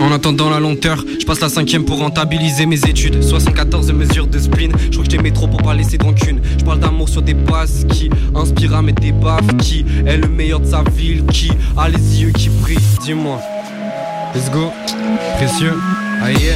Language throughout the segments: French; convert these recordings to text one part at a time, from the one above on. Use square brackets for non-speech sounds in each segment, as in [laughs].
En attendant la lenteur, je passe la cinquième pour rentabiliser mes études. 74 mesures de spleen, je crois que j't'aimais trop pour pas laisser de rancune. Je parle d'amour sur des bases qui mettre des baffes. Qui est le meilleur de sa ville, qui a les yeux qui brillent. Dis-moi, let's go, précieux, aïe.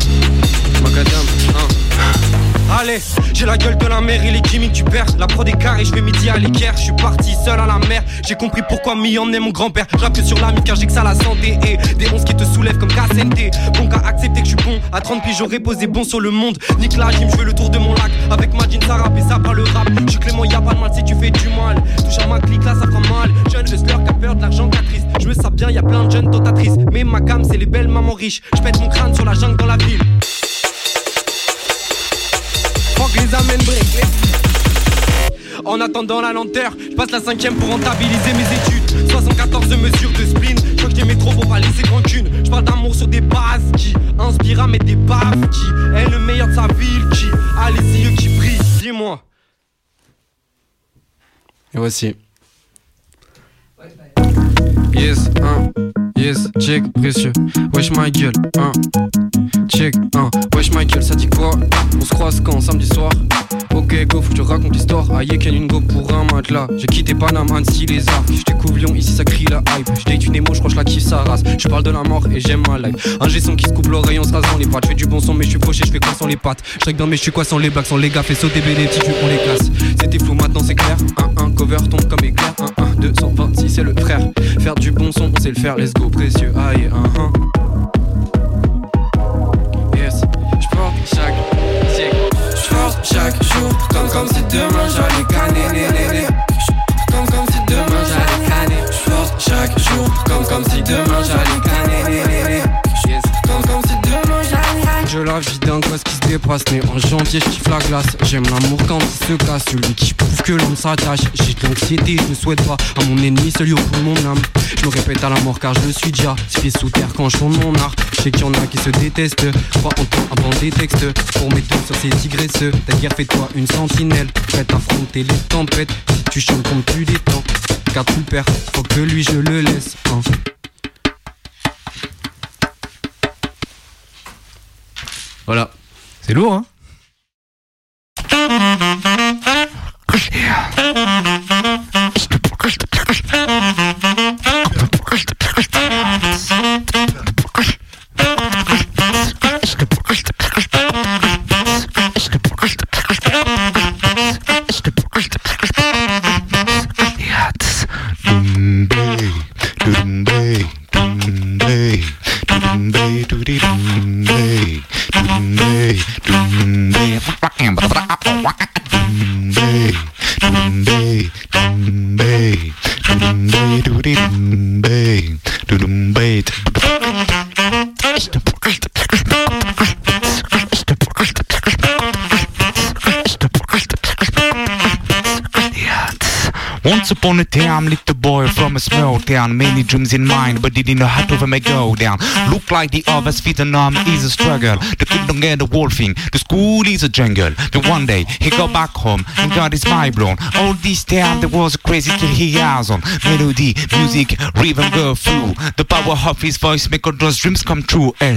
Allez, j'ai la gueule de la mer et les chimiques du père. La prod est carrée, je vais midi à l'équerre. Je suis parti seul à la mer. J'ai compris pourquoi m'y emmenait mon grand-père. J'rappe que sur l'ami car j'ai que ça la santé. Et des onces qui te soulèvent comme KSNT. Bon qu'à accepter que je suis bon. À 30 piges, j'aurais posé bon sur le monde. Nique la gym, je veux le tour de mon lac. Avec ma jean, ça rappe et ça parle le rap. Je suis Clément, y'a pas de mal si tu fais du mal. Touche à ma clique là, ça fera mal. Jeune hustler qui a peur de l'argent triste Je me sens bien, y a plein de jeunes tentatrices. Mais ma cam, c'est les belles mamans riches. Je pète mon crâne sur la jungle dans la ville. En attendant la lenteur, je passe la cinquième pour rentabiliser mes études. 74 mesures de spleen, je crois que pour pas laisser rancune. Je parle d'amour sur des bases qui inspirent à des. Qui est le meilleur de sa ville, qui a les yeux qui brillent. Dis-moi. Et voici. Yes, hein, yes, check, précieux. Wesh ma gueule, hein, check, hein. Wesh ma gueule, ça dit quoi? On se croise quand samedi soir? Ok, go, faut que je raconte l'histoire. Aïe, une go pour un matelas. J'ai quitté Panama, Annecy, les arts. Je découvre Lyon, ici ça crie la hype. J'ai une émo, je crois que je la kiffe sa race. Je parle de la mort et j'aime ma life. Un son qui se coupe l'oreille en se rasant les pattes. Je fais du bon son, mais je suis fauché, je fais quoi sans les pattes? Je bien, mais je suis quoi sans les blagues, sans les gars. Fais sauter si tu on les classe. C'était flou, maintenant c'est clair. Un, un, cover tombe comme éclair. 226, c'est le frère. Faire du bon son, on sait le faire. Let's go, précieux. Aïe, un, un. Yes, je porte chaque chaque jour Comme comme si demain j'allais canner Comme comme si demain j'allais canner chaque jour Comme comme si demain j'allais canner Je la vie d'un gosse qui se dépasse Mais en janvier je kiffe la glace. J'aime l'amour quand il se casse Celui qui prouve que l'homme s'attache. J'ai de l'anxiété, je ne souhaite pas À mon ennemi celui au fond mon âme. Je me répète à la mort car je le suis déjà. Pieds sous terre quand je tourne mon art. Je sais qu'il y en a qui se détestent. Crois en toi avant des textes. Pour mettre sur ces tigresseux T'as fais-toi une sentinelle. Prête à affronter les tempêtes. Si tu chantes comme tu temps. Car tu perds, faut que lui je le laisse hein. Voilà. C'est lourd, hein? Town, many dreams in mind, but didn't know how to make go down. Look like the others, Vietnam is a struggle. The kid don't get the wolfing, the school is a jungle. But one day, he got back home and got his mind blown. All this time, there was a crazy kid he has on. Melody, music, rhythm go through. The power of his voice make all those dreams come true. And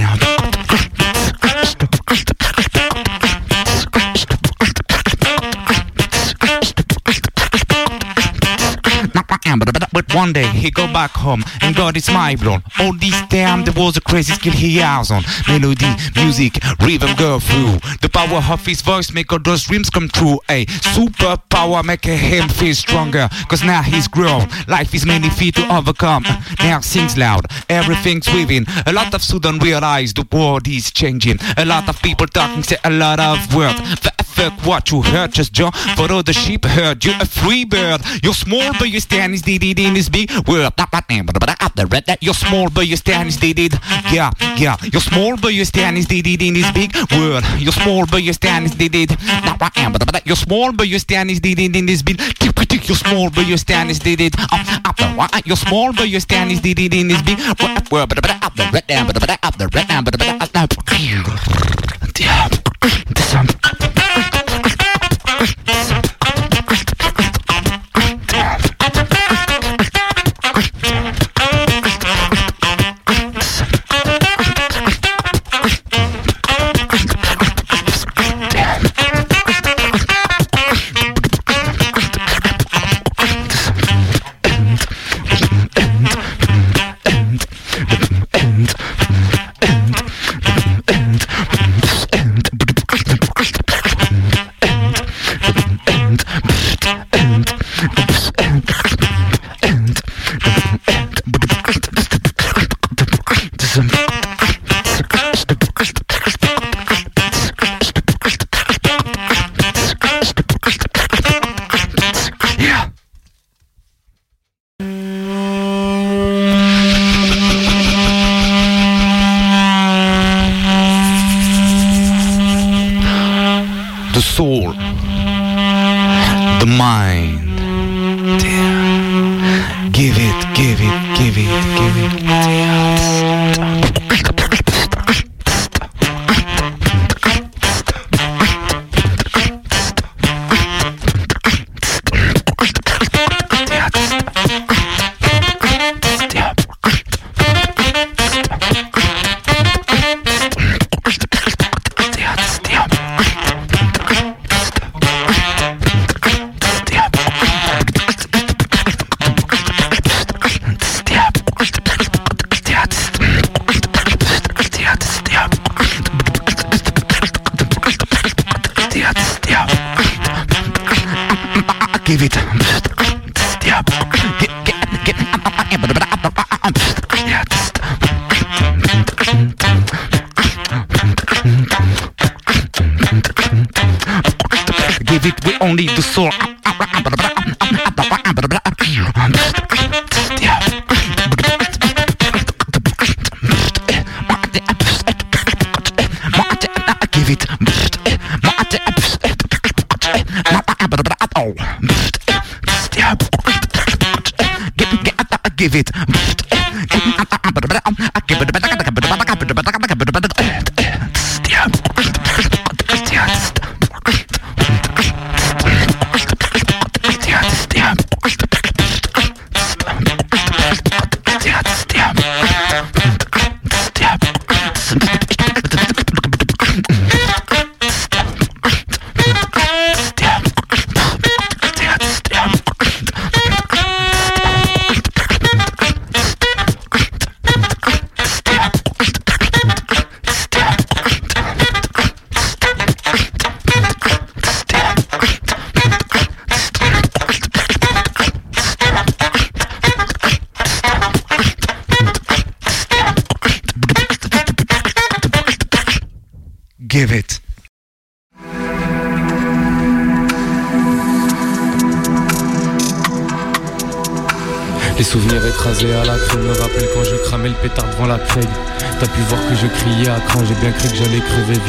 one day he go back home and got his mind blown. All this time there was a crazy skill he has on. Melody, music, rhythm go through. The power of his voice make all those dreams come true. Eh? A super power make him feel stronger. Cause now he's grown. Life is many feet to overcome. Now sings loud, everything's within. A lot of students realize the world is changing. A lot of people talking say a lot of words. Fuck what you heard, just jump. For all the sheep heard you're a free bird. You're small, but you stand is in this big world. The red that you're small, but you stand is did Yeah, yeah. You're small, but you stand is did in this big world. You're small, but you stand is did You're small, but you stand is did in this big. You're small, but you stand is did it. You're small, but you stand is did in this big world. Up the red down, but up the red but j'ai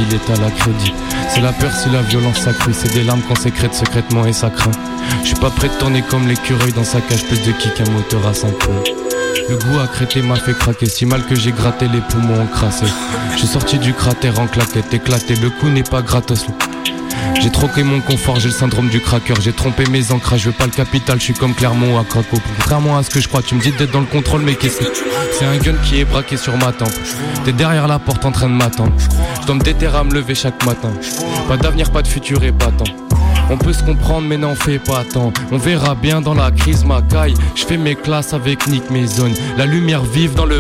ville est à la crédit. C'est la peur, c'est la violence sacrée, c'est des larmes qu'on sécrète secrètement et ça craint. Je suis pas prêt de tourner comme l'écureuil dans sa cage, plus de kick qu'un moteur à 5 points. Le goût accrété m'a fait craquer, si mal que j'ai gratté les poumons encrassés. Suis sorti du cratère en claquette, éclaté, le coup n'est pas gratos. J'ai troqué mon confort, j'ai le syndrome du cracker, j'ai trompé mes ancrages, je veux pas le capital, je suis comme Clermont à Craco. Contrairement à ce que je crois, tu me dis d'être dans le contrôle, mais qu'est-ce que c'est un gun qui est braqué sur ma tempe. T'es derrière la porte en train de m'attendre. Je dois me déterrer à me lever chaque matin. Pas d'avenir, pas de futur et pas tant. On peut se comprendre mais n'en fais pas tant On verra bien dans la crise ma caille Je fais mes classes avec Nick Maison La lumière vive dans le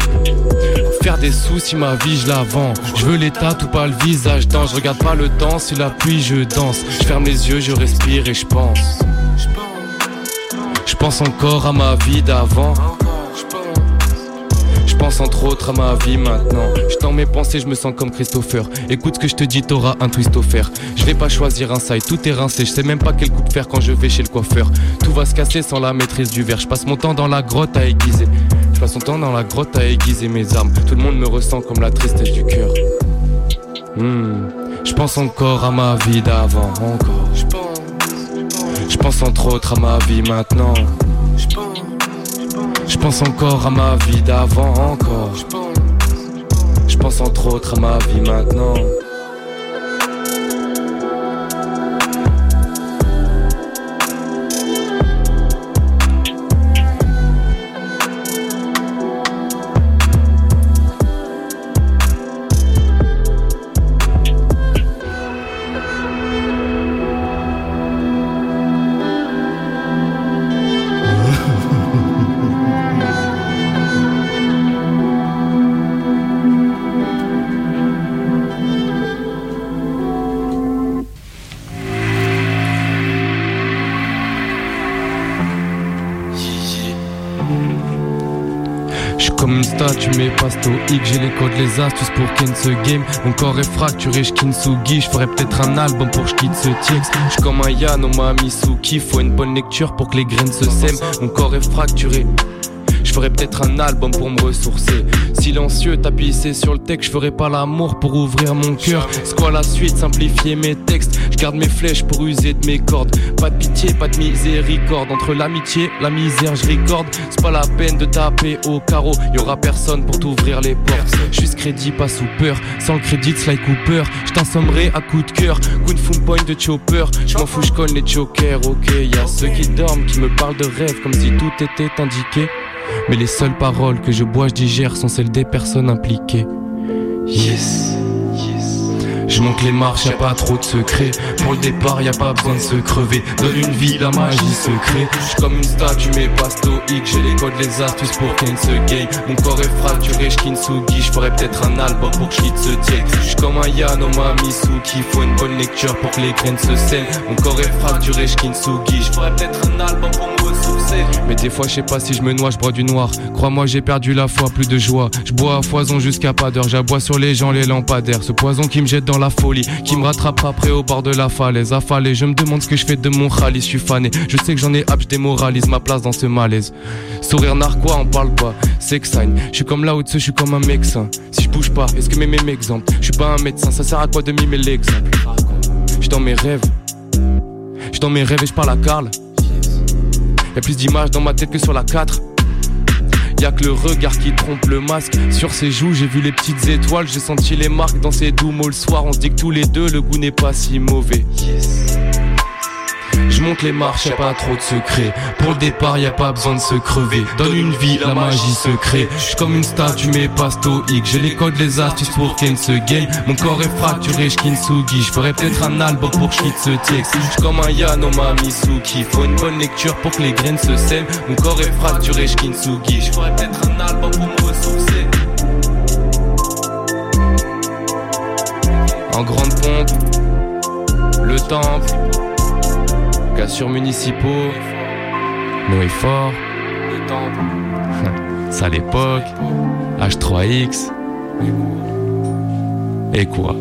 Faire des sous si ma vie je la vends Je veux l'état ou pas le visage dans Je regarde pas le temps si la pluie je danse Je ferme les yeux je respire et je pense Je pense encore à ma vie d'avant je pense entre autres à ma vie maintenant. Je dans mes pensées, je me sens comme Christopher. Écoute ce que je te dis, t'auras un twist offert. Je vais pas choisir un side, tout est rincé. Je sais même pas quel coup de faire quand je vais chez le coiffeur. Tout va se casser sans la maîtrise du verre. Je passe mon temps dans la grotte à aiguiser. Passe mon temps dans la grotte à aiguiser mes armes. Tout le monde me ressent comme la tristesse du cœur. Hmm. Je pense encore à ma vie d'avant, encore. Je pense entre autres à ma vie maintenant. Je pense encore à ma vie d'avant encore. Je pense entre autres à ma vie maintenant. J'ai les astuces pour ken ce game. Mon corps est fracturé, j'kinsugi. J'ferais peut-être un album pour j'quitte ce texte. J'suis comme un Yano Misuki. Faut une bonne lecture pour que les graines se sèment. Mon corps est fracturé. Je ferais peut-être un album pour me ressourcer. Silencieux, tapissé sur le texte, je ferais pas l'amour pour ouvrir mon cœur. C'est quoi la suite? Simplifier mes textes. Je garde mes flèches pour user de mes cordes. Pas de pitié, pas de miséricorde. Entre l'amitié, la misère, je recorde. C'est pas la peine de taper au carreau. Y aura personne pour t'ouvrir les portes. Juste crédit, pas sous peur. Sans le crédit, Sly Cooper. Je t'assommerai à coup de cœur. Coup de full point de chopper. Je m'en fous, je connais les jokers. Ok, y a ceux qui dorment, qui me parlent de rêve comme si tout était indiqué. Mais les seules paroles que je bois, je digère sont celles des personnes impliquées. Yes. Je monte les marches, y a pas trop de secrets. Pour le départ, y a pas besoin de se crever. Donne une vie, la magie se crée. J'suis comme une statue, mais pas stoïque. J'ai les codes, les astuces pour qu'elle se gay. Mon corps est fracturé, j'kinsugi. J'ferais peut-être un album pour que Je J'suis comme un Yano Misuki. Faut une bonne lecture pour que les graines se sèment. Mon corps est fracturé, j'kinsugi. J'ferais peut-être un album pour me ressourcer. Mais des fois, je sais pas si je me noie, je bois du noir. Crois-moi, j'ai perdu la foi, plus de joie. Je bois à foison jusqu'à pas d'heure. J'aboie sur les gens, les lampadaires. Ce poison qui me jette dans la folie, qui me rattrape après au bord de la falaise. Affalé, je me demande ce que je fais de mon khalis, je suis fané. Je sais que j'en ai hâte, je démoralise ma place dans ce malaise. Sourire narquois, on parle pas. Sex sign, je suis comme là au-dessus, je suis comme un médecin. Si je bouge pas, est-ce que mes mêmes exemples? Je suis pas un médecin, ça sert à quoi de mimer l'exemple? Je dans mes rêves. Je dans mes rêves et je parle à Carl. Y'a plus d'images dans ma tête que sur la 4. Y'a que le regard qui trompe le masque. Sur ses joues, j'ai vu les petites étoiles. J'ai senti les marques dans ses doux mots le soir. On dit que tous les deux, le goût n'est pas si mauvais. Je monte les marches, y'a pas trop de secrets. Pour le départ, y a pas besoin de se crever. Donne une vie, la magie se crée. Je comme une statue, mais pas stoïque. J'ai les codes, les astuces pour qu'elle se gaye. Mon corps est fracturé, j'kinsugi. Je ferais peut-être un album pour que ce texte. Je comme un Yano Misuki. Faut une bonne lecture pour que les graines se sèment. Mon corps est fracturé, j'kinsugi. Je ferais peut-être un album pour me ressourcer. En grande pompe, le temple sur municipaux, Noé Fort, [laughs] ça l'époque, H3X, et quoi?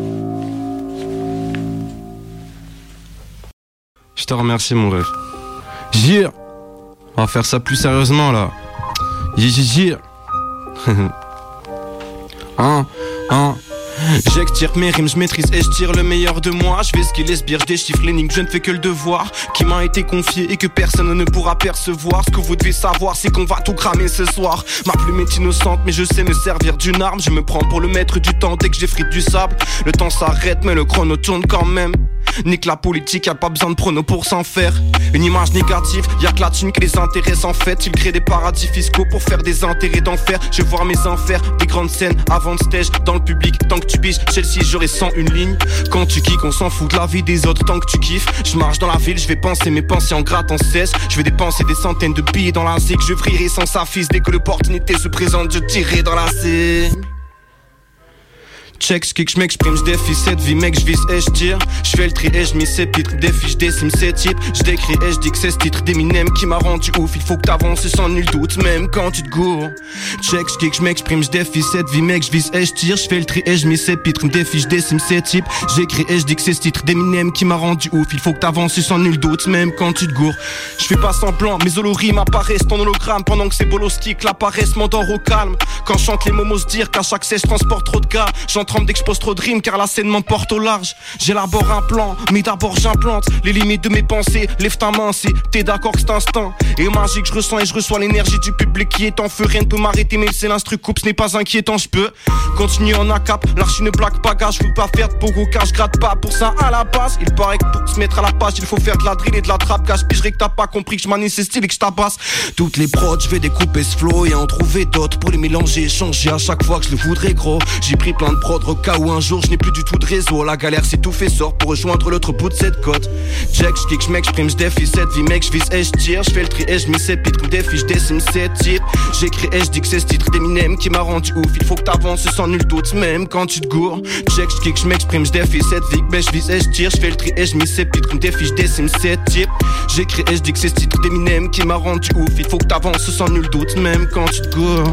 Je te remercie mon rêve. Jire On va faire ça plus sérieusement là. Jire [laughs] Hein? Hein? J'extire mes rimes, je maîtrise et je tire le meilleur de moi. Je vais ce qu'il sbires, je déchiffre l'énigme, je ne fais que le devoir qui m'a été confié et que personne ne pourra percevoir. Ce que vous devez savoir, c'est qu'on va tout cramer ce soir. Ma plume est innocente, mais je sais me servir d'une arme. Je me prends pour le maître du temps dès que j'effrite du sable. Le temps s'arrête, mais le chrono tourne quand même. Nique la politique, y a pas besoin de pronos pour s'en faire. Une image négative, y a que la thune qui les intéresse en fait. Ils créent des paradis fiscaux pour faire des intérêts d'enfer. Je vais voir mes enfers, des grandes scènes avant de stage dans le public. Tant que tu biches, celle-ci j'aurais sans une ligne. Quand tu kicks, on s'en fout de la vie des autres tant que tu kiffes. Je marche dans la ville, je vais penser mes pensées en gratte en cesse. Je vais dépenser des centaines de billets dans la zig. Je vrillerai sans sa fils dès que l'opportunité se présente. Je tirerai dans la scène check, j'kick, j'm'exprime, j'défie cette vie, mec, j'vise et j'tire. J'fais le tri et j'mis ces pitres, défie, j'décime ces types. J'décris et j'dis que c'est ce titre d'Eminem qui m'a rendu ouf. Il faut que t'avances sans nul doute, même quand tu te gourres. Check, j'kick, j'm'exprime, j'défie cette vie, mec, j'vise et j'tire. J'fais le tri et j'mis ces pitres, m'défie, j'décime ces types. J'écris et j'dis que c'est ce titre d'Eminem qui m'a rendu ouf. Il faut que t'avances sans nul doute, même quand tu te gourres. J'fais pas semblant, mes holorimes apparaissent en hologramme pendant que ces bolos qui l'apparaissent m'endort au calme. Quand chante les momos dire qu'à chaque cesse transporte trop de gars, tremble dès que trop de car la scène m'emporte au large. J'élabore un plan, mais d'abord j'implante les limites de mes pensées. Lève ta main si t'es d'accord que c'est instinct. Et magique, je ressens et je reçois l'énergie du public qui est en feu. Rien ne peut m'arrêter, mais c'est l'instru coupe, ce n'est pas inquiétant, je peux continuer en acap. L'archi ne blague pas, gars, je veux pas faire de pogo car je gratte pas pour ça à la base. Il paraît que pour se mettre à la page, il faut faire de la drill et de la trappe. Gars, je que t'as pas compris que je manie ces styles et que je tabasse. Toutes les prods, je vais découper ce flow et en trouver d'autres pour les mélanger, changer à chaque fois que je le voudrais gros. J'ai pris plein de prods au cas où un jour je n'ai plus du tout de réseau. La galère c'est tout fait sort pour rejoindre l'autre bout de cette côte. Check, j'kick, j'm'exprime, j'défie cette vie, mec, j'vise et j'tire. J'fais le tri et j'mis ces pitres, comme défi, j'décime ces titres. J'écris et j'dis que c'est ce titre d'Eminem qui m'a rendu ouf. Il faut que t'avances sans nul doute, même quand tu te gourres. Check, j'kick, j'm'exprime, j'défie cette vie, ben j'vise et j'tire. J'fais le tri et j'mis ces pitres, comme défi, j'décime ces titres. J'écris et j'dis que c'est ce titre d'Eminem qui m'a rendu ouf. Il faut que t'avances sans nul doute, même quand tu te gourres.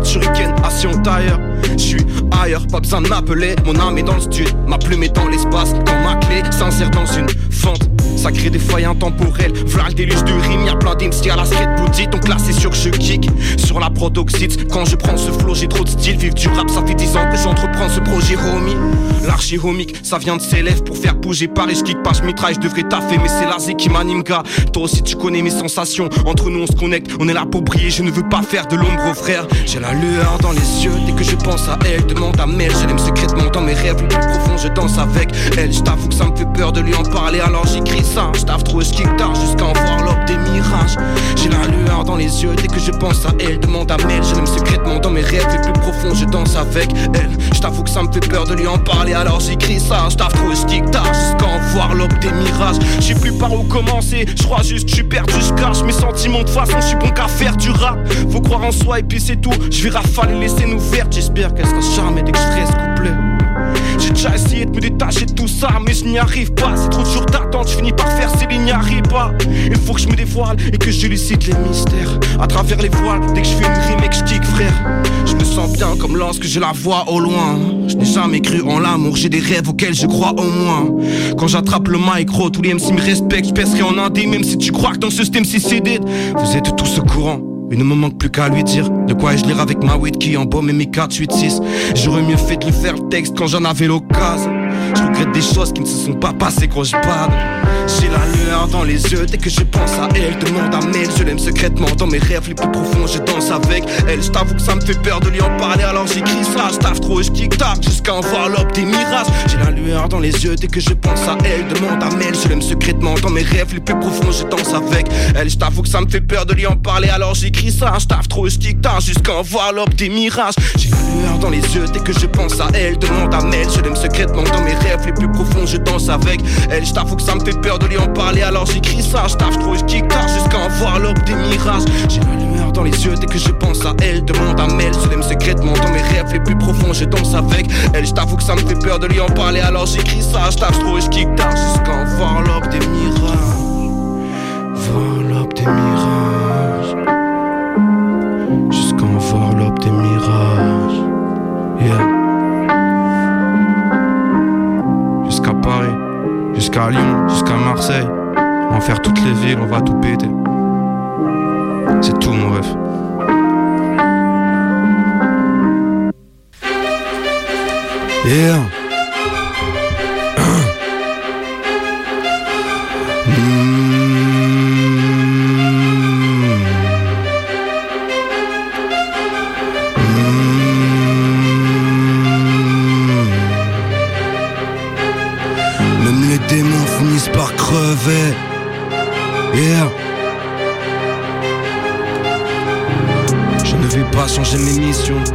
Tailleur. Je suis ailleurs, pas besoin de m'appeler. Mon âme est dans le studio, ma plume est dans l'espace. Comme ma clé s'insère dans une fente. Ça crée des failles intemporelles. Voilà le déluge de rimes, y'a plein d'MC à la street boutique. Donc là, c'est sûr que je kick sur la protoxide. Quand je prends ce flow, j'ai trop de style. Vive du rap, ça fait 10 ans que j'entreprends ce projet, homie. L'archi-homique, ça vient de ses lèvres pour faire bouger Paris. Je kick pas, je mitraille, je devrais taffer, mais c'est l'azé qui m'anime, gars. Toi aussi, tu connais mes sensations. Entre nous, on se connecte, on est là pour. Je ne veux pas faire de l'ombre aux frères. J'ai la lueur dans les yeux dès que je pense à elle. Demande à Mel, je l'aime secrètement dans mes rêves les plus profonds. Je danse avec elle. Je t'avoue que ça me fait peur de lui en parler, alors j'écris Je trop, je kick tard jusqu'à en voir l'aube des mirages. J'ai la lueur dans les yeux dès que je pense à elle. Demande à Mel, je l'aime secrètement dans mes rêves les plus profonds. Je danse avec elle. Je t'avoue que ça me fait peur de lui en parler, alors j'écris ça. Je trop, je kick tard jusqu'à en voir l'aube des mirages. J'ai plus par où commencer, je crois juste je suis perdu, je mes sentiments de façon, je suis bon qu'à faire du rap. Faut croire en soi et puis c'est tout. Je vais rafaler les scènes ouvertes, j'espère qu'elle sera jamais dès que je serai couplet. J'ai déjà essayé de me détacher de tout ça, mais je n'y arrive pas. C'est trop dur d'attendre, je finis par faire ces lignes arrive pas. Il faut que je me dévoile et que je lucide les mystères. À travers les voiles, dès que je fais une rime et que je frère. Je me sens bien comme lorsque je la vois au loin. Je n'ai jamais cru en l'amour, j'ai des rêves auxquels je crois au moins. Quand j'attrape le micro, tous les MC me respectent, je en indé, même si tu crois que dans ce système c'est CD. Vous êtes tous au courant. Il ne me manque plus qu'à lui dire de quoi je lire avec ma weed qui embaume et mes 4, 8, 6. J'aurais mieux fait de lui faire le texte quand j'en avais l'occasion. Je regrette des choses qui ne se sont pas passées quand je parle. J'ai la lueur dans les yeux dès que je pense à elle. Demande à Mel, je l'aime secrètement dans mes rêves les plus profonds. Je danse avec elle. Je t'avoue que ça me fait peur de lui en parler, alors j'écris ça. Je trop et je kick tac jusqu'à en voir l'aube des mirages. J'ai la lueur dans les yeux dès que je pense à elle. Demande à Mel, je l'aime secrètement dans mes rêves les plus profonds. Je danse avec elle. Je t'avoue que ça me fait peur de lui en parler, alors j'écris ça, je trop, je kick jusqu'à en voir l'aube des mirages. J'ai la lueur dans les yeux dès que je pense à elle. Demande à Mel, je l'aime secrètement dans mes rêves les plus profonds. Je danse avec elle, je t'avoue que ça me fait peur de lui en parler, alors j'écris ça. Je trop, je kick jusqu'à en voir l'aube des mirages. J'ai la lueur dans les yeux dès que je pense à elle. Demande à Mel, je l'aime secrètement dans mes rêves les plus profonds. Je danse avec elle, je que ça me fait peur de lui en parler, alors j'écris ça. Je trop, je kick jusqu'à en voir l'aube des mirages. Voir l'aube des mirages faire toutes les villes, on va tout péter. C'est tout mon rêve. Yeah.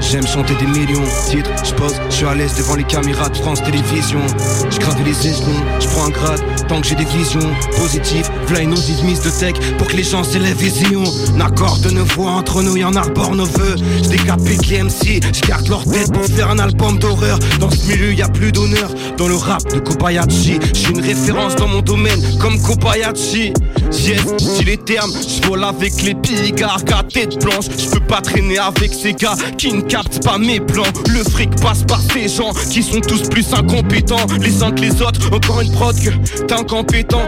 J'aime chanter des millions titres, je pose, je suis à l'aise devant les caméras de France Télévisions. Je grave les échelons, je prends un grade, tant que j'ai des visions positives. V'là une mise de tech pour que les gens s'élèvent vision. N'accorde de nos voix entre nous, y'en arbore nos voeux. Je décapite les MC, je garde leur tête pour faire un album d'horreur. Dans ce milieu, y a plus d'honneur. Dans le rap de Kobayashi, je une référence dans mon domaine comme Kobayashi. Yes, si les termes, je vole avec les pigards à tête blanche. Je peux pas traîner avec ces gars qui ne captent pas mes plans. Le fric passe par ces gens qui sont tous plus incompétents les uns que les autres. Encore une prod que t'es incompétent.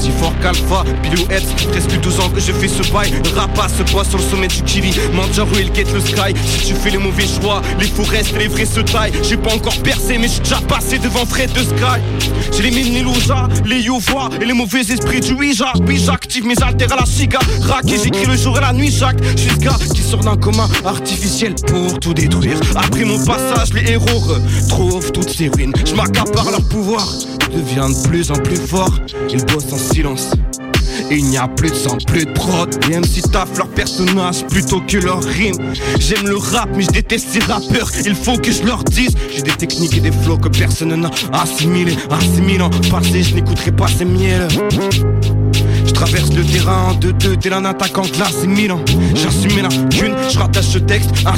Si fort qu'Alpha, Heads, presque 12 ans que je fais ce bail. Rapace se poids sur le sommet du Kili. Manjar il get le sky. Si tu fais les mauvais choix, les faux restent, les vrais se taillent. J'ai pas encore percé, mais j'suis déjà passé devant Fred de Sky. J'ai les mines les Youvois et les mauvais esprits du Ouija. J'active mes altères à la ciga. et j'écris le jour et la nuit, Jacques. Gars qui sort d'un commun artificiel pour tout détruire. Après mon passage, les héros retrouvent toutes ces ruines. J'm'accapare leur pouvoir devient de plus en plus fort. Ils bossent en silence. Il n'y a plus de sang, plus de prod. Et MC taf leur personnage plutôt que leur rime. J'aime le rap, mais je déteste ces rappeurs. Il faut que je leur dise. J'ai des techniques et des flots que personne n'a assimilé. Assimilant, passé, je n'écouterai pas ces miels. Je traverse le terrain en 2-2 tel un attaquant classe Milan J'assume la thune, je rattache ce texte à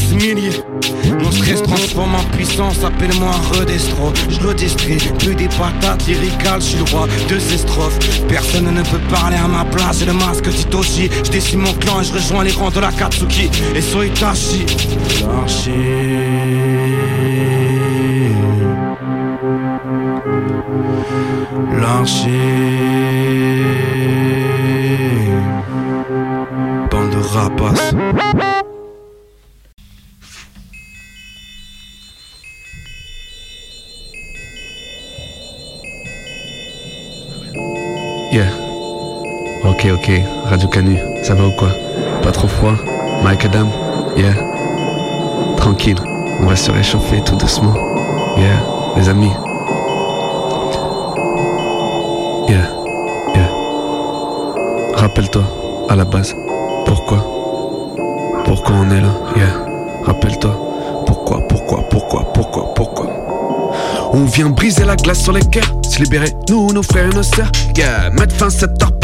Mon stress transforme en puissance, appelle-moi redestro. Je redistrie, plus des patates lyricales, je suis le roi de ces strophes. Personne ne peut parler à ma place, j'ai le masque Titoshi Je décime mon clan et je rejoins les rangs de la Katsuki. Et Soitachi L'archer L'archer rapace. Yeah. Ok, ok. Radio Canu, ça va ou quoi? Pas trop froid? Mike Adam? Yeah. Tranquille. On va se réchauffer tout doucement. Yeah, les amis. Yeah. Yeah. Rappelle-toi, à la base. Pourquoi? Pourquoi on est là? Yeah. Rappelle-toi. Pourquoi, pourquoi, pourquoi, pourquoi, pourquoi? On vient briser la glace sur les cœurs, se libérer, nous, nos frères et nos sœurs. Yeah. Mettre fin à cette torpeur,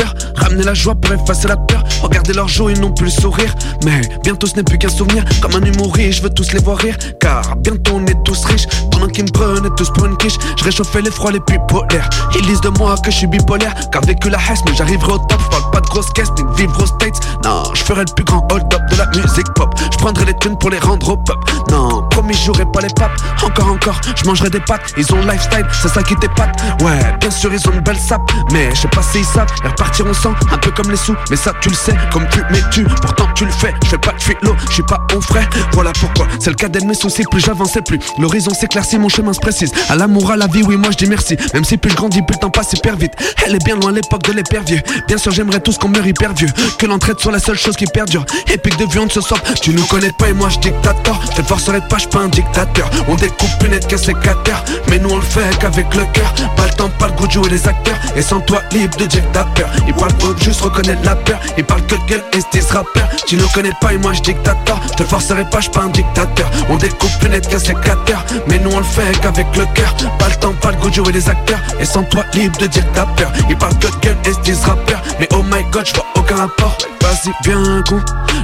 la joie pour effacer la peur. Regardez leurs joues, ils n'ont plus le sourire. Mais bientôt ce n'est plus qu'un souvenir. Comme un humoriste, je veux tous les voir rire. Car bientôt on est tous riches. Pendant qu'ils me prenaient tous pour une quiche, je réchauffais les froids les plus polaires. Ils disent de moi que je suis bipolaire. Vécu la haine, mais j'arriverai au top. Grosses caisses vivre aux States. Non, je ferai le plus grand hold-up de la musique pop. Je prendrai les thunes pour les rendre au pop. Non, promis, j'aurai pas les papes. Encore, encore, je mangerai des pâtes. Ils ont lifestyle, c'est ça qui t'épate. Ouais, bien sûr, ils ont une belle sape. Mais je sais pas si ils savent. Ils repartiront sans, un peu comme les sous. Mais ça, tu le sais, comme tu m'es-tu. Pourtant, tu le fais. Je fais pas de philo, je suis pas ton frère. Voilà pourquoi, c'est le cadet de mes soucis. Plus j'avançais, plus l'horizon s'éclaircit, mon chemin se précise. À l'amour, à la vie, oui, moi je dis merci. Même si plus je grandis, plus le temps passe hyper vite. Elle est bien loin l'époque de l'épervier. Bien sûr, j'aimerais tous qu'on meurt hyper vieux. Que l'entraide soit la seule chose qui perdure. Épique de viande ce soir, tu nous connais pas et moi je dictateur. Je te forcerai pas, je pas un dictateur. On découpe plus net qu'un sécateur. Mais nous on le fait qu'avec le cœur. Pas le temps, pas le goût de jouer les acteurs. Et sans toi, libre de dictateur. Il parle pas juste reconnaître la peur. Il parle que gueule et ce rappeur. Tu nous connais pas et moi je dictateur. Te forcerai pas, je pas un dictateur. On découpe plus net qu'un sécateur. Mais nous on le fait qu'avec le cœur. Pas le temps, pas le goût de jouer les acteurs. Et sans toi, libre de dire ta peur. Il parle que gueule et ce rappeur. Mais oh my god, je vois aucun rapport. Vas-y, bien con.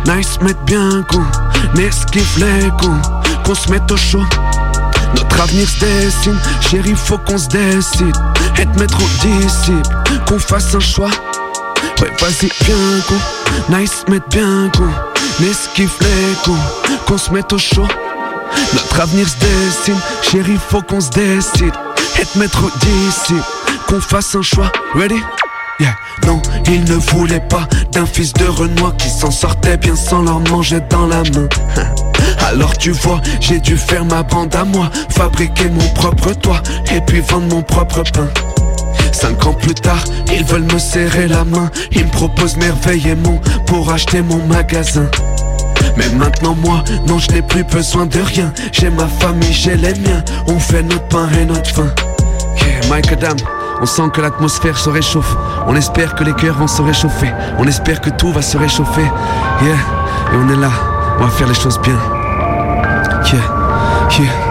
Nice, mette bien con. N'esquive les cons. Qu'on se mette au chaud. Notre avenir se dessine, chérie, faut qu'on se décide. Être maître ou disciple, qu'on fasse un choix. Ouais, vas-y, bien con, nice, mette bien con. N'esquive les cons, qu'on se mette au chaud. Notre avenir se dessine, chérie, faut qu'on se décide. Être maître ou disciple, qu'on fasse un choix. Ready? Non, il ne voulait pas d'un fils de Renoir qui s'en sortait bien sans leur manger dans la main. [laughs] Alors tu vois, j'ai dû faire ma bande à moi, fabriquer mon propre toit et puis vendre mon propre pain. Cinq ans plus tard, ils veulent me serrer la main, ils me proposent merveille et mon pour acheter mon magasin. Mais maintenant moi, non je n'ai plus besoin de rien J'ai ma famille, j'ai les miens On fait notre pain et notre faim Yeah, Mike on sent que l'atmosphère se réchauffe. On espère que les cœurs vont se réchauffer. On espère que tout va se réchauffer. Yeah. Et on est là. On va faire les choses bien. Yeah. Yeah.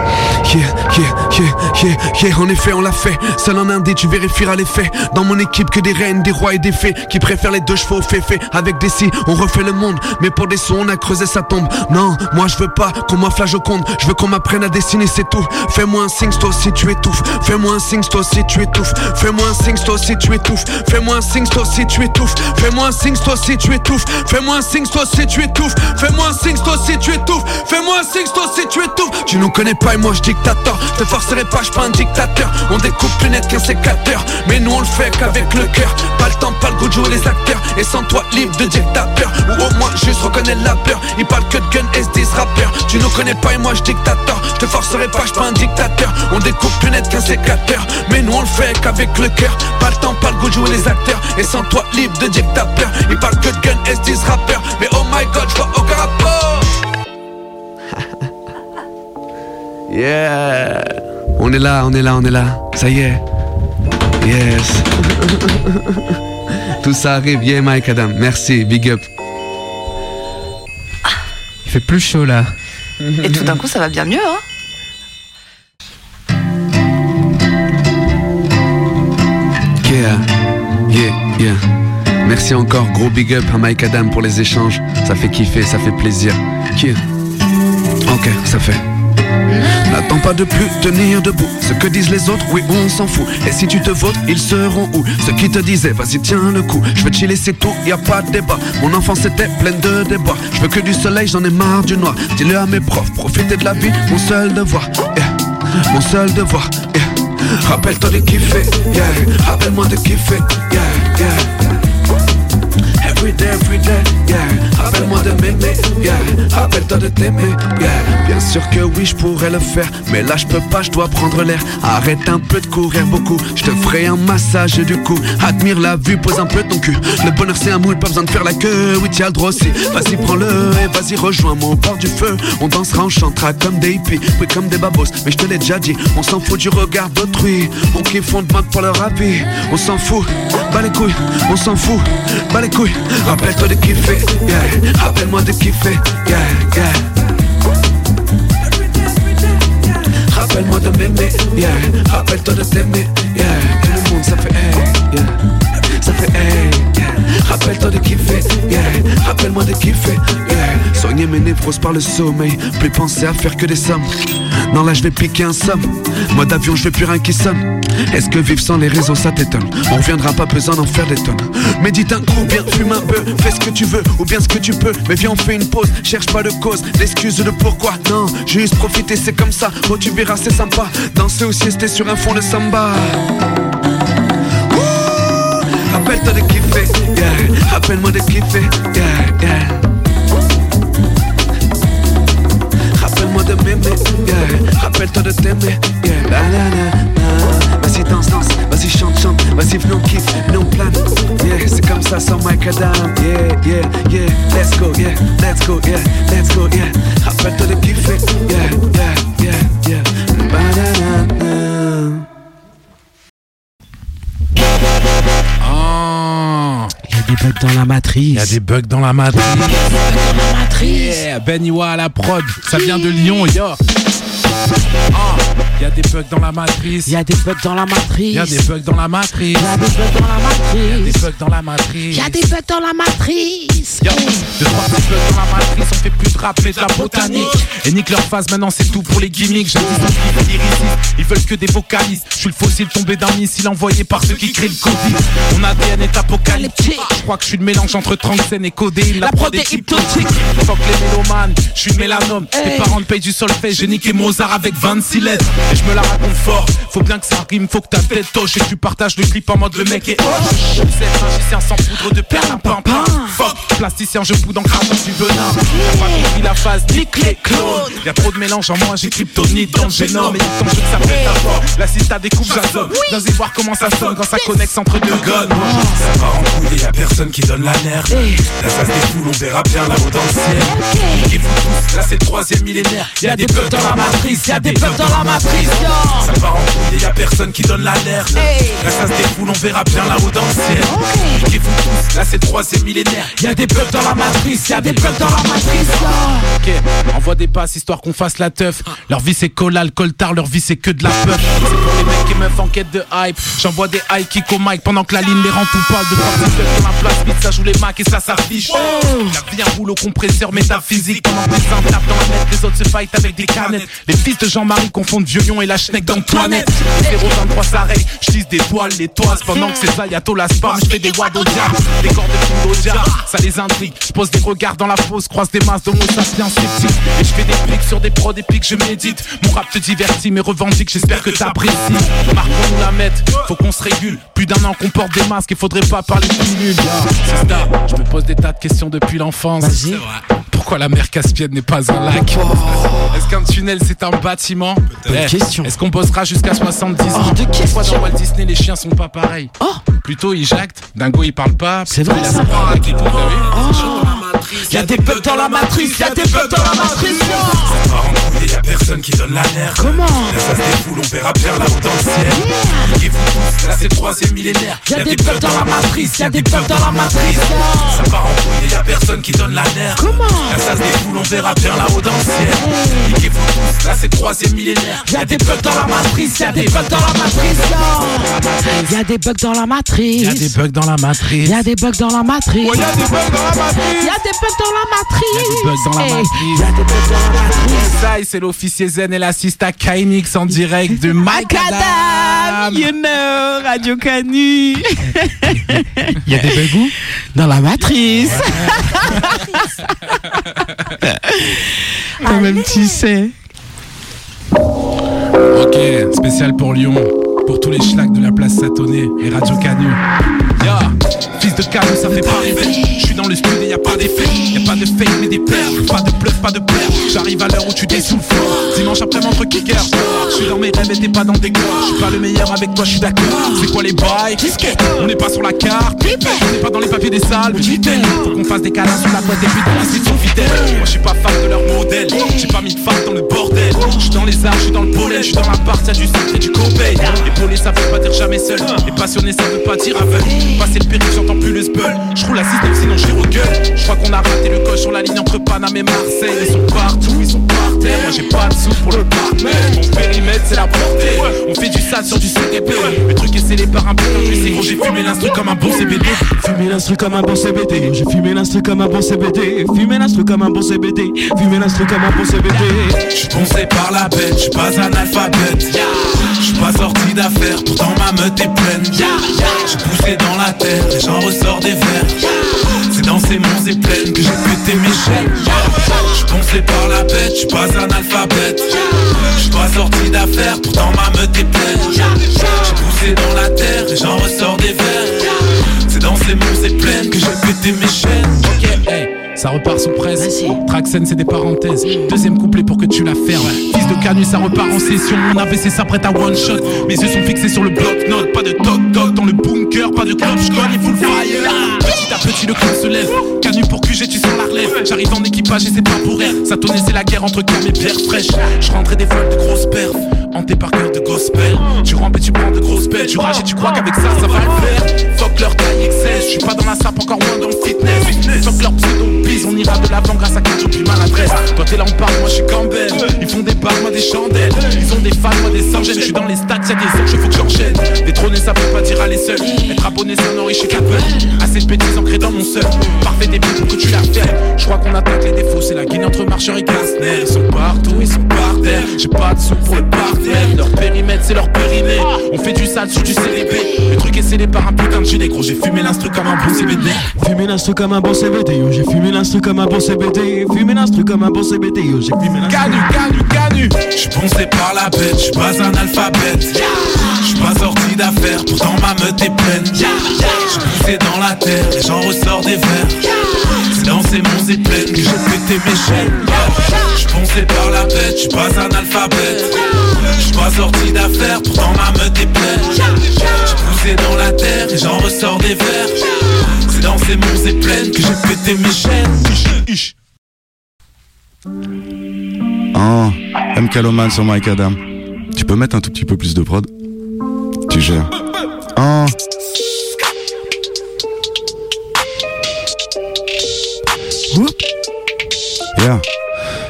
En effet on l'a fait. Seul en indé tu vérifieras les faits. Dans mon équipe que des reines, des rois et des fées Qui préfèrent les deux chevaux au féfé. Avec des si, on refait le monde. Mais pour des sons on a creusé sa tombe. Non, moi je veux pas qu'on m'afflage au compte. Je veux qu'on m'apprenne à dessiner c'est tout. Fais-moi un signe toi si tu étouffes. Fais-moi un signe toi si tu étouffes. Fais-moi un signe toi si tu étouffes. Fais-moi un signe toi si tu étouffes. Fais-moi un signe toi si tu étouffes. Fais-moi un signe toi si tu étouffes. Fais-moi un signe toi si tu étouffes. Fais-moi un toi si tu étouffes. Tu nous connais pas et moi je Je te forcerai pas, je pas un dictateur. On découpe plus net qu'un sécateur. Mais nous on le fait qu'avec le cœur. Pas le temps, pas le goût de jouer les acteurs. Et sans toi libre de dire ta peur. Ou au moins juste reconnaître la peur. Il parle que de gun et se rappeurs. Tu nous connais pas et moi je dictateur. Je te forcerai pas, je pas un dictateur. On découpe plus net qu'un sécateur. Mais nous on le fait qu'avec le cœur. Pas le temps, pas le goût de jouer les acteurs. Et sans toi libre de dire ta peur. Il parle que de gun et se rappeurs. Mais oh my god, je vois aucun rapport Yeah On est là, on est là, on est là. Ça y est. Yes. Tout ça arrive, yeah Mike Adam. Merci, big up. Il fait plus chaud là. Et tout d'un coup, ça va bien mieux, hein Yeah, yeah, yeah. Merci encore, gros big up à Mike Adam pour les échanges. Ça fait kiffer, ça fait plaisir. Yeah. Ok, ça fait. N'attends pas de plus tenir debout. Ce que disent les autres, oui, on s'en fout. Et si tu te votes, ils seront où? Ceux qui te disaient, vas-y, tiens le coup. Je veux chiller, c'est tout, y a pas de débat. Mon enfance était pleine de déboires. Je veux que du soleil, j'en ai marre du noir. Dis-le à mes profs, profiter de la vie, mon seul devoir. Yeah. Mon seul devoir. Yeah. Rappelle-toi de kiffer, yeah. Rappelle-moi de kiffer, yeah, yeah. Every day, yeah. Rappelle-moi de m'aimer, yeah. Rappelle-toi de t'aimer, yeah. Bien sûr que oui, je pourrais le faire, mais là je peux pas, je dois prendre l'air. Arrête un peu de courir beaucoup, je te ferai un massage du coup. Admire la vue, pose un peu ton cul. Le bonheur c'est un moule, pas besoin de faire la queue. Oui, tiens le droit aussi. Vas-y, prends-le et vas-y, rejoins-moi au bord du feu. On dansera, on chantera comme des hippies, oui, comme des babos. Mais je te l'ai déjà dit, on s'en fout du regard d'autrui. On kiffe, on demande pour leur avis. On s'en fout, bas les couilles, on s'en fout, bas les couilles. Rappelle-toi de kiffer, yeah. Rappelle-moi de kiffer, yeah, yeah. Rappelle-moi de m'aimer, yeah. Rappelle-toi de t'aimer, yeah. Tout le monde, ça fait yeah. Rappelle-toi de kiffer, yeah. Rappelle-moi de kiffer, yeah. Soigner mes névroses par le sommeil, plus penser à faire que des sommes. Non là je vais piquer un somme. Mode avion je veux plus rien qui sonne. Est-ce que vivre sans les réseaux ça t'étonne? On reviendra pas besoin d'en faire des tonnes. Médite un coup, bien fume un peu. Fais ce que tu veux ou bien ce que tu peux. Mais viens on fait une pause, cherche pas de cause. L'excuse de pourquoi, non. Juste profiter c'est comme ça. Oh tu verras c'est sympa. Danser ou siester sur un fond de samba Rappelle-toi de kiffer, yeah Rappelle-moi de kiffer, yeah, yeah Rappelle-moi de m'aimer, yeah. Rappelle-toi de t'aimer, yeah. La, la, la, la. Vas-y danse, danse, vas-y chante, chante, vas-y venons kiffe, venons plane. Yeah, c'est comme ça sans Mike Adam. Yeah, yeah, yeah. Let's go, yeah, let's go, yeah, let's go, yeah. Rappelle-toi de kiffer, yeah, yeah, yeah, yeah. Ba-da-da-da. Des bugs dans la matrice. il y a des bugs dans la matrice. Yeah, Ben Iwa à la prod, ça vient de Lyon, yo. Il y a des bugs dans la matrice. Il y a des bugs dans la matrice. Il y a des bugs dans la matrice. Il y a des bugs dans la Il y a des matrice. bugs dans la matrice. Il y a des bugs dans la matrice. Yo, deux, trois petits bugs dans la matrice, on fait plus de rap mais de la botanique. Et nique leur phase, maintenant c'est tout pour les gimmicks. J'ai qu'ils lyriciste, ils veulent que des vocalistes. Je suis le fossile tombé d'un missile envoyé par ceux qui créent le Covid. Mon ADN est apocalyptique. Je crois que je suis le mélange entre Tranxène et codéine. La prod est hypnotique. Fuck les mélomanes, je suis le mélanome. Tes parents payent du solfège, j'ai niqué Mozart avec 26 lettres. Et je me la raconte fort. Faut bien que ça rime, faut que ta tête toche et que tu partages le clip en mode le mec est hoche. Je sais, magicien sans poudre de perlimpinpin. Fuck, plasticien, je fous dans crachant du venin. Compris la phase, nique les clones. Y'a trop de mélange en moi, j'ai kryptonite dans le génome. Et ton jeu ça pète fort. La cista découpe, j'assomme. Viens y voir comment ça sonne quand ça connecte entre deux guns. Ça part en couille y'a personne qui donne l'alerte. La phase des foules, on verra bien là-haut dans le ciel. Niquez-vous tous, là c'est le troisième millénaire. Y'a des bugs dans la matrice, y'a des bugs dans la matrice. Ça part en couille et y'a personne qui donne l'alerte. La phase des foules, on verra bien là-haut dans le ciel. Niquez-vous tous, là c'est troisième millénaire. Y'a des bugs dans la matrice, y'a des bugs dans la matrice. Ok, envoie des passes histoire qu'on fasse la teuf. Leur vie c'est collal, coltard, leur vie c'est que de la peur. C'est pour les mecs et meufs en quête de hype. J'envoie des high kicks au mic pendant que la ligne les rend tout pâle. De dans la place, vite ça joue les macs et ça s'affiche. La vie un rouleau compresseur métaphysique. Pendant que les uns tapent dans la net, les autres se fight avec des canettes. Les fils de Jean-Marie confondent Violion et la schneck dans Toinette. 023 s'arrête, j'tisse des toiles, les toises. Pendant que c'est Ayato la spam, j'fais des wads au diable. Des cordes de Kim Doja, ça les intrigue. J'pose des regards dans la fosse, croise des masses d'homo sapiens sceptiques. Et j'fais des pics sur des prods épiques, je médite. Mon rap te divertit, mais revendique, j'espère que t'apprécies. Marquons-nous la mettre, faut qu'on se régule. Plus d'un an qu'on porte des masques, il faudrait pas parler de nul. C'est ça, je me pose des tas de questions depuis l'enfance. Vas-y. Pourquoi la mer Caspienne n'est pas un lac? Est-ce qu'un tunnel c'est un bâtiment. Bonne Eh, question. Est-ce qu'on bossera jusqu'à 70 ans Oh, de Pourquoi question. dans Walt Disney les chiens sont pas pareils Oh. Plutôt ils jactent, Dingo il parle pas. C'est vrai, Il a t'as vu Y'a des bugs dans la matrice, y'a des bugs dans la matrice. Y'a y'a personne qui donne la nerf. Comment Là ça se défoule, on verra bien là-haut dans le ciel. Niquez-vous tous, là c'est le troisième millénaire. Y'a des bugs dans la matrice, y'a des bugs dans la matrice. Ça part en couille, y'a personne qui donne la nerf. Comment Là ça se défoule, on verra bien là-haut dans le ciel. Niquez-vous tous, là c'est le troisième millénaire. Y'a des bugs dans la matrice, y'a des bugs dans la matrice. Y'a des bugs dans la matrice. Y'a des bugs dans la matrice. Y'a des bugs dans la matrice. Oh, y'a des bugs dans la matrice. Y'a des bugs dans la matrice. Y'a des bugs dans la matrice. Y'a des bugs dans la matrice. C'est l'officier Zen et l'assiste à Kainix en direct de Macadam. you know, Radio Canu. Il y a des bugs où Dans la matrice. [laughs] Quand même, tu sais. Ok, spécial pour Lyon, pour tous les schlags de la place Satonnet et Radio Canu. Ya, fils de Canu, ça fait pas rêver. Je suis dans le studio et y a pas d'effet. Y a pas de fake mais des perles. Pas de bluff, pas de peur. J'arrive à l'heure où tu dessouffles. Dimanche après entre kickers. Je suis dans mes rêves et t'es pas dans tes corps. Je suis pas le meilleur avec toi, je suis d'accord. C'est quoi les bails? On n'est pas sur la carte. On n'est pas dans les papiers des salles. Faut qu'on fasse des câlins sur la boîte et puis dans la suite sont fidèles. Moi je suis pas fan de leur modèle. J'ai pas mis de femme dans le bordel. Je suis dans les arts, je suis dans le pollen, je suis dans la part, y'a du sacré et du copain. Épaulé, ça veut pas dire jamais seul. Et passionné, ça veut pas dire aveugle. Passer le péril, j'entends plus le spell. Je roule à 6 sinon je gueule. Je crois qu'on a raté le coche sur la ligne entre Paname et Marseille. Ils sont partout, ils sont par terre. Moi j'ai pas de sous pour le partenaire. Mon périmètre, c'est la portée. On fait du sale sur du CDP. Le truc est scellé par un putain de c'est gros. J'ai fumé l'instru comme un bon CBD. Fumé l'instru comme un bon CBD. J'ai fumé l'instru comme un bon CBD. Fumé l'instru comme un bon CBD. Fumé l'instru comme un bon CBD. Je suis poncé par la bête, je suis pas analphabète. Je suis pas sorti d'affaires, pourtant ma meute est pleine. J'ai poussé dans la terre et j'en ressors des vers. C'est dans ces monts et plaines que j'ai pété mes chaînes. Je poncé par la bête, je pas analphabète. Je suis pas sorti d'affaires, pourtant ma meute est pleine. J'ai poussé dans la terre et j'en ressors des vers. C'est dans ces monts et plaines que j'ai pété mes chaînes. Ça repart sous presse. Traxen, c'est des parenthèses. Deuxième couplet pour que tu la fermes. Fils de Canu, ça repart en session. Mon AVC s'apprête à one shot. Mes yeux sont fixés sur le bloc-notes. Pas de toc-toc dans le bunker. Pas de club, je il full fire. Petit à petit, le club se lève. Canu pour Tu sens la. J'arrive en équipage et c'est pas pour air. Ça c'est la guerre entre Cam et Pierre fraîche. Je rentrais des vols de grosses perfs. Hanté par cœur de gospel. Tu rampes et tu prends de grosses bêtes. Tu rages et tu crois qu'avec ça, ça va le faire? Fuck leur taille excès. Je suis pas dans la sape, encore moins dans le fitness. Fuck leur pseudo bise, on ira de l'avant grâce à quelque puis maladresse. Toi t'es là, on parle, moi je suis Campbell. Ils font des balles, moi des chandelles. Ils ont des fans, moi des sans Je suis dans les stats, y'a des anges, faut que j'enchaîne. Détrôner, ça veut pas dire aller seul. Être abonné, ça nourrit chez Capel. Assez de bêtises ancrées dans mon seul. Parfait des pour tu la. Je crois qu'on attaque les défauts, c'est la Guinée entre marcheurs et Glasner. Ils sont partout, ils sont par terre. J'ai pas de sous pour le partenaire. Leur périmètre, c'est leur périmètre. On fait du sale sur du CDP. Le truc est scellé par un putain de gilet gros. J'ai fumé l'instru comme un bon CBD. Fumé l'instru comme un bon CBD. Yo, j'ai fumé l'instru comme un bon CBD. Fumé l'instru comme un bon CBD. Yo, j'ai fumé l'instru. Canu, canu, canu Je suis poncé par la bête, je suis pas un alphabète Je suis pas sorti d'affaires, pourtant ma meute est pleine Je suis poussé dans la terre et j'en ressors des vers C'est dans ces monts et plaines que j'ai pété mes chaînes Je poncé par la bête, je pas un alphabète Je pas sorti d'affaires, pourtant ma meute est pleine Je dans la terre et j'en ressors des vers C'est dans ces monts et plaines que j'ai pété mes chaînes Ah, M. Caloman sur Mike Adam. Tu peux mettre un tout petit peu plus de prod? Tu gères. Ah. Yeah.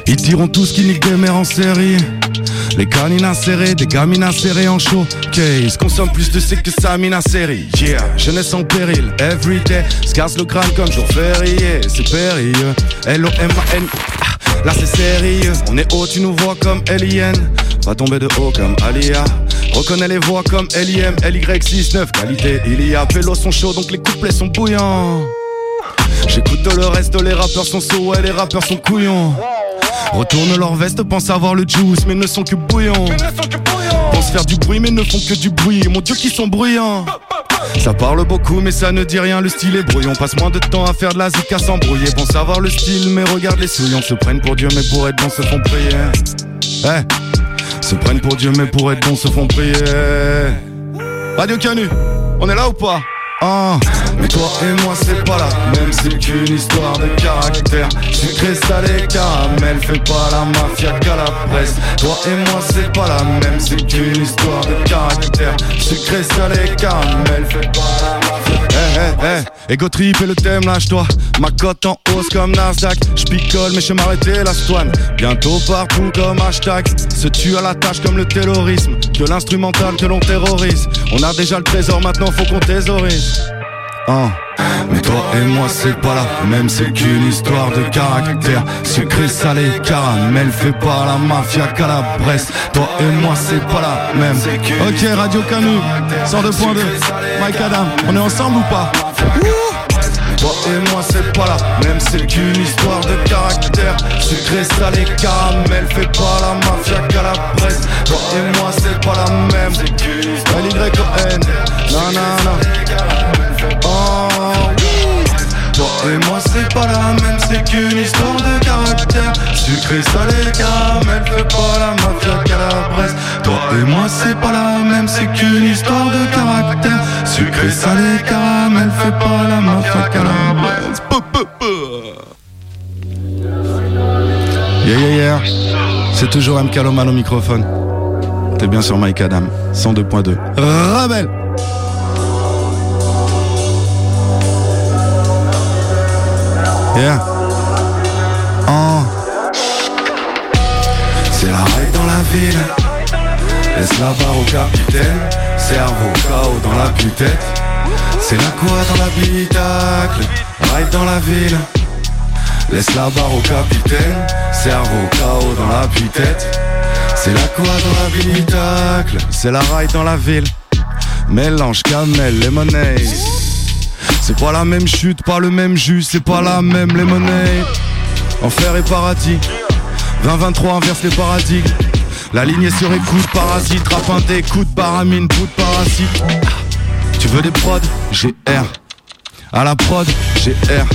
Ils diront tous qu'ils niquent des mères en série. Les canines insérées, des gamines insérées en show. Case, consomme plus de sec que sa mine série. Yeah, jeunesse en péril, everyday. Scarce le crâne comme jour férié. C'est périlleux. L-O-M-A-N. Ah, Là c'est sérieux, on est haut, tu nous vois comme alien Va tomber de haut comme Alia Reconnais les voix comme LIM, LY69 Qualité, il y a vélo sont chauds donc les couplets sont bouillants J'écoute le reste, les rappeurs sont sauts, ouais les rappeurs sont couillons. Retourne leur veste, pensent avoir le juice mais ne sont que bouillons. Pensent faire du bruit mais ne font que du bruit, mon dieu qui sont bruyants. Ça parle beaucoup mais ça ne dit rien, le style est brouillon. Passe moins de temps à faire de la zik à s'embrouiller Bon savoir le style mais regarde les souillons. Se prennent pour Dieu mais pour être bon se font prier. Eh. Se prennent pour Dieu mais pour être bon se font prier. Radio Canu, on est là ou pas? Ah, mais toi et moi c'est pas la même, c'est qu'une histoire de caractère. Sucré, salé, caramel, fais pas la mafia qu'à la presse. Toi et moi c'est pas la même, c'est qu'une histoire de caractère. Sucré, salé, caramel, fais pas la mafia. Eh, eh, eh, ego trip et le thème, lâche-toi. Ma cote en hausse comme Nasdaq. J'picole, mais je m'arrêter la stoine. Bientôt partout comme hashtag. Se tue à la tâche comme le terrorisme. Que l'instrumental que l'on terrorise. On a déjà le trésor, maintenant faut qu'on thésaurise. Ah. Mais toi et moi c'est pas la même, c'est qu'une histoire de caractère. Sucré, salé, caramel, fait pas la mafia qu'à la Bresse Toi et moi c'est pas la même. Ok Radio Canu, 102.2, Mike Adam, on est ensemble ou pas? toi et moi c'est pas la même, c'est qu'une histoire de caractère. Sucré, salé, caramel, fait pas la mafia qu'à la presse. Toi et moi c'est pas la même, c'est qu'une histoire de Toi et moi c'est pas la même, c'est qu'une histoire de caractère. Sucré, salé, caramel, fait pas la mafia qu'à la Bresse Toi et moi c'est pas la même, c'est qu'une histoire de caractère. Sucré, salé, caramel, fait pas la mafia qu'à la Bresse Yeah yeah yeah. C'est toujours M. Caloman au microphone. T'es bien sur Mike Adam 102.2 Rebelle Oh. C'est la règle dans la ville. Laisse la barre au capitaine. Cerveau KO dans la tête C'est la quoi dans l'habitacle. Ride dans la ville. Laisse la barre au capitaine. Cerveau KO dans la tête C'est la quoi dans l'habitacle. C'est la ride dans la ville. Mélange camel, lemonade. C'est pas la même chute, pas le même jus, c'est pas la même les monnaies. Enfer et paradis. 2023 inverse les paradigmes. La ligne est sur écoute, parasite, rapinté, coup de baramine, bout parasite. Tu veux des prods? J'ai R. À la prod, j'ai R.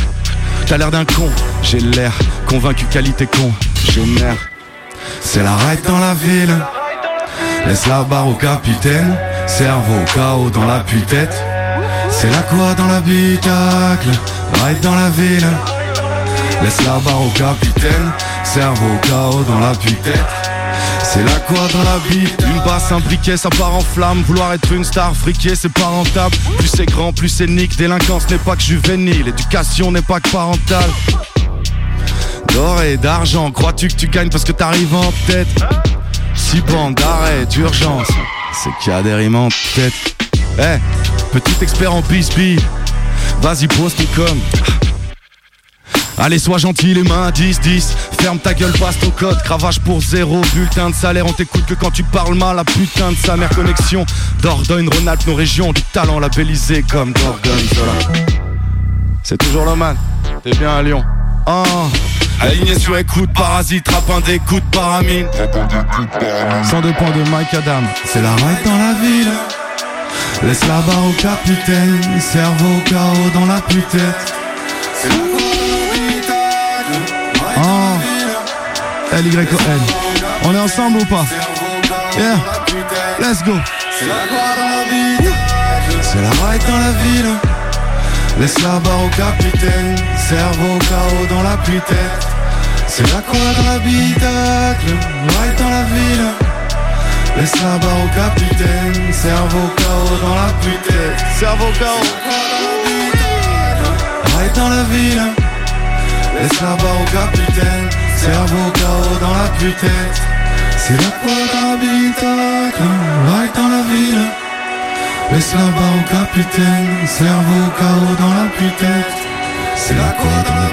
T'as l'air d'un con, j'ai l'air. Convaincu qualité con, j'ai mère. C'est la ride dans la ville. Laisse la barre au capitaine. Cerveau KO dans la tête c'est la quoi dans l'habitacle, ride dans la ville. Laisse la barre au capitaine, cerveau chaos dans la tête C'est la quoi dans la vie Une basse impliquée, ça part en flamme. Vouloir être une star, friquée, c'est pas rentable. Plus c'est grand, plus c'est nique Délinquance n'est pas que juvénile. Éducation n'est pas que parentale. D'or et d'argent, crois-tu que tu gagnes parce que t'arrives en tête? Six bandes d'arrêt, d'urgence C'est qu'il y a des rimes en tête Eh Petit expert en bisbee. Vas-y, pose ton com. Allez, sois gentil, les mains 10, 10. Ferme ta gueule, passe ton code. Cravage pour zéro, bulletin de salaire. On t'écoute que quand tu parles mal, la putain de sa mère connexion. Dordogne, Rhône-Alpes, nos régions, du talent labellisé comme Gorgonzola. C'est toujours le man, t'es bien à Lyon. Oh. Aligné sur écoute, parasite, rapin d'écoute, paramine. 102.2 Mike Adam. C'est la règle dans la ville. Laisse la barre au capitaine, cerveau chaos dans la putette. C'est la Oh, L Y O N. On est ensemble ou pas? Yeah, let's go. C'est la ride dans la ville. Laisse la barre au capitaine, cerveau chaos dans la putette. C'est la quoi dans l'habitacle, ride dans la ville. Laisse la barre au capitaine, cerveau chaos dans la putette. Cerveau chaos. Ride dans la ville. Laisse la barre au capitaine, cerveau chaos dans la putette. C'est la quoi dans l'habitacle, ride dans la ville. Laisse la barre au capitaine, cerveau chaos dans la putette. C'est la quoi dans.